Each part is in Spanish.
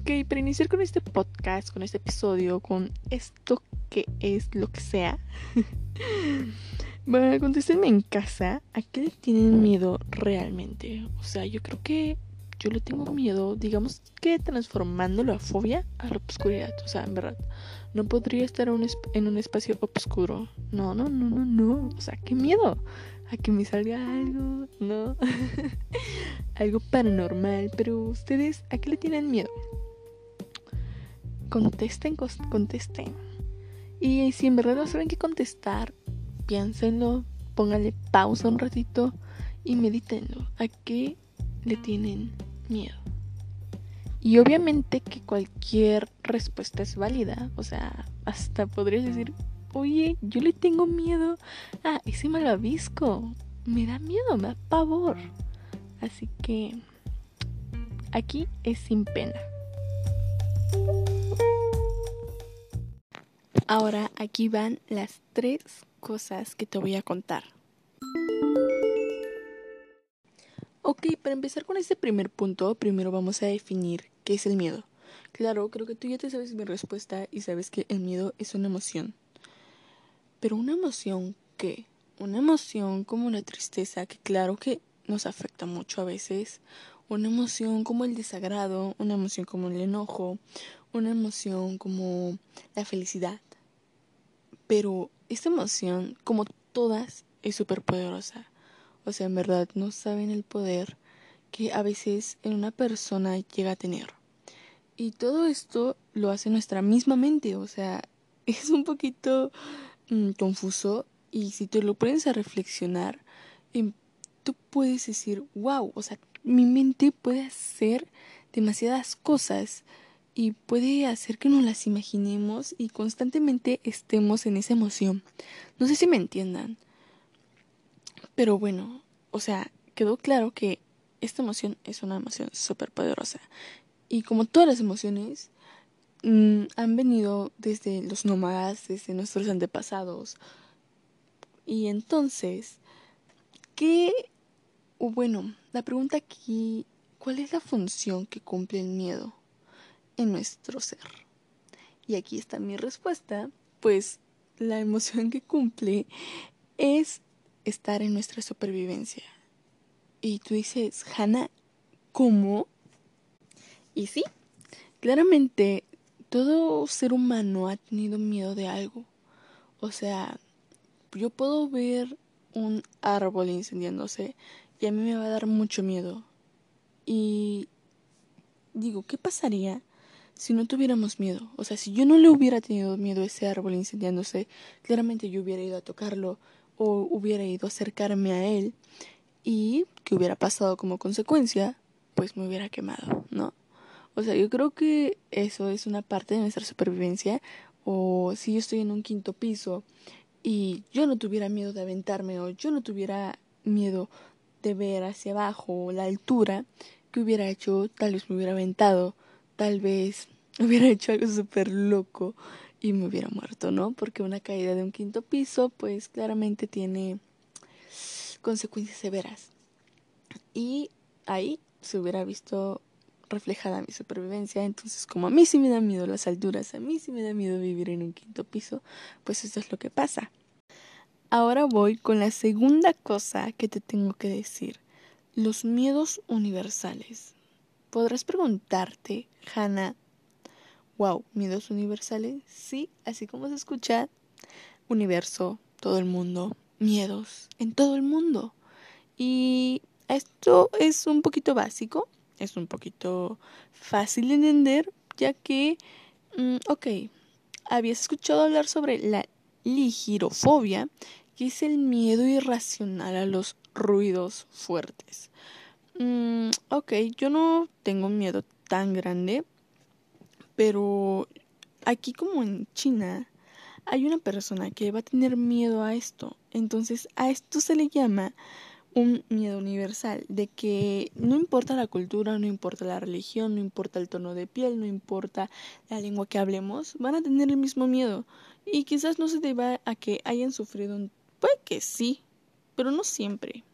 Ok, para iniciar con este podcast, con este episodio, con esto que es lo que sea, bueno, contéstenme en casa, ¿a qué le tienen miedo realmente? O sea, yo creo que yo le tengo miedo, digamos que transformándolo a fobia a la oscuridad. O sea, en verdad, no podría estar en un espacio oscuro. No, no, no, no, no. O sea, qué miedo. A que me salga algo, ¿no? algo paranormal. Pero ustedes, ¿a qué le tienen miedo? Contesten, contesten. Y si en verdad no saben qué contestar, piénsenlo, pónganle pausa un ratito y medítenlo. ¿A qué le tienen miedo. Y obviamente que cualquier respuesta es válida. O sea, hasta podrías decir, oye, yo le tengo miedo a ese malvavisco. Me da miedo, me da pavor. Así que aquí es sin pena. Ahora aquí van las tres cosas que te voy a contar. Ok, para empezar con este primer punto, primero vamos a definir qué es el miedo. Claro, creo que tú ya te sabes mi respuesta y sabes que el miedo es una emoción. Pero una emoción qué? Una emoción como la tristeza, que claro que nos afecta mucho a veces. Una emoción como el desagrado, una emoción como el enojo, una emoción como la felicidad. Pero esta emoción, como todas, es súper poderosa. O sea, en verdad no saben el poder que a veces en una persona llega a tener. Y todo esto lo hace nuestra misma mente, o sea, es un poquito mm, confuso y si te lo pones a reflexionar, em, tú puedes decir, wow, o sea, mi mente puede hacer demasiadas cosas y puede hacer que nos las imaginemos y constantemente estemos en esa emoción. No sé si me entiendan. Pero bueno, o sea, quedó claro que esta emoción es una emoción súper poderosa. Y como todas las emociones, mm, han venido desde los nómadas, desde nuestros antepasados. Y entonces, ¿qué? bueno, la pregunta aquí, ¿cuál es la función que cumple el miedo en nuestro ser? Y aquí está mi respuesta, pues la emoción que cumple es estar en nuestra supervivencia. Y tú dices, Hannah, ¿cómo? Y sí, claramente todo ser humano ha tenido miedo de algo. O sea, yo puedo ver un árbol incendiándose y a mí me va a dar mucho miedo. Y digo, ¿qué pasaría si no tuviéramos miedo? O sea, si yo no le hubiera tenido miedo a ese árbol incendiándose, claramente yo hubiera ido a tocarlo, o hubiera ido a acercarme a él y que hubiera pasado como consecuencia, pues me hubiera quemado, ¿no? O sea, yo creo que eso es una parte de nuestra supervivencia. O si yo estoy en un quinto piso y yo no tuviera miedo de aventarme o yo no tuviera miedo de ver hacia abajo la altura, que hubiera hecho? Tal vez me hubiera aventado, tal vez hubiera hecho algo súper loco y me hubiera muerto, ¿no? Porque una caída de un quinto piso, pues claramente tiene consecuencias severas. Y ahí se hubiera visto reflejada mi supervivencia. Entonces, como a mí sí me da miedo las alturas, a mí sí me da miedo vivir en un quinto piso, pues eso es lo que pasa. Ahora voy con la segunda cosa que te tengo que decir. Los miedos universales. Podrás preguntarte, Hannah, wow, miedos universales, sí, así como se escucha, universo, todo el mundo, miedos en todo el mundo. Y esto es un poquito básico, es un poquito fácil de entender, ya que, mm, ok, habías escuchado hablar sobre la ligirofobia, que es el miedo irracional a los ruidos fuertes. Mm, ok, yo no tengo miedo tan grande, pero aquí como en China hay una persona que va a tener miedo a esto. Entonces a esto se le llama un miedo universal, de que no importa la cultura, no importa la religión, no importa el tono de piel, no importa la lengua que hablemos, van a tener el mismo miedo. Y quizás no se deba a que hayan sufrido un... Puede que sí, pero no siempre.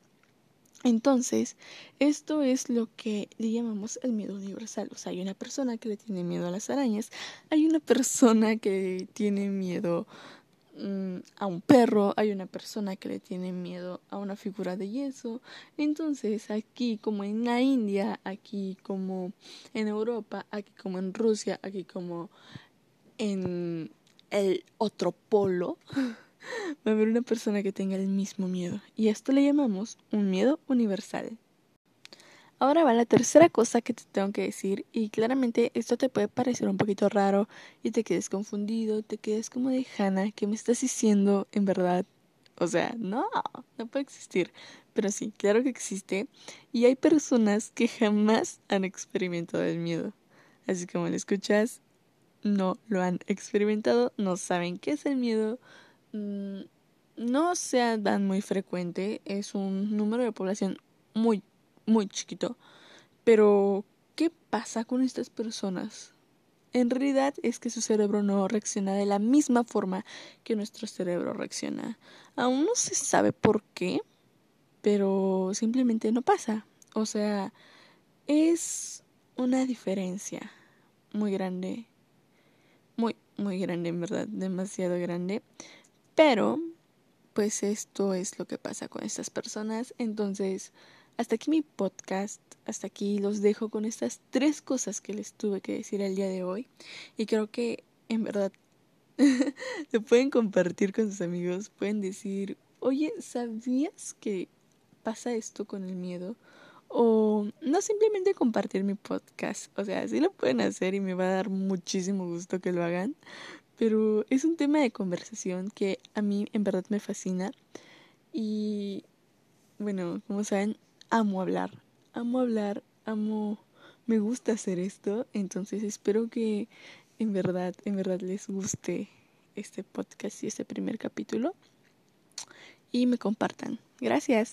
Entonces, esto es lo que le llamamos el miedo universal. O sea, hay una persona que le tiene miedo a las arañas, hay una persona que tiene miedo mm, a un perro, hay una persona que le tiene miedo a una figura de yeso. Entonces, aquí como en la India, aquí como en Europa, aquí como en Rusia, aquí como en el otro polo, va a haber una persona que tenga el mismo miedo. Y esto le llamamos un miedo universal. Ahora va la tercera cosa que te tengo que decir y claramente esto te puede parecer un poquito raro y te quedes confundido, te quedes como de Hannah, ¿qué me estás diciendo en verdad? O sea, no, no puede existir. Pero sí, claro que existe y hay personas que jamás han experimentado el miedo. Así como lo escuchas, no lo han experimentado, no saben qué es el miedo, no sea tan muy frecuente, es un número de población muy, muy chiquito. Pero, ¿qué pasa con estas personas? En realidad es que su cerebro no reacciona de la misma forma que nuestro cerebro reacciona. Aún no se sabe por qué, pero simplemente no pasa. O sea, es una diferencia muy grande. Muy, muy grande, en verdad, demasiado grande. Pero, pues esto es lo que pasa con estas personas. Entonces, hasta aquí mi podcast. Hasta aquí los dejo con estas tres cosas que les tuve que decir el día de hoy. Y creo que, en verdad, lo pueden compartir con sus amigos. Pueden decir, oye, ¿sabías que pasa esto con el miedo? O no simplemente compartir mi podcast. O sea, sí lo pueden hacer y me va a dar muchísimo gusto que lo hagan pero es un tema de conversación que a mí en verdad me fascina y bueno, como saben, amo hablar, amo hablar, amo, me gusta hacer esto, entonces espero que en verdad, en verdad les guste este podcast y este primer capítulo y me compartan. Gracias.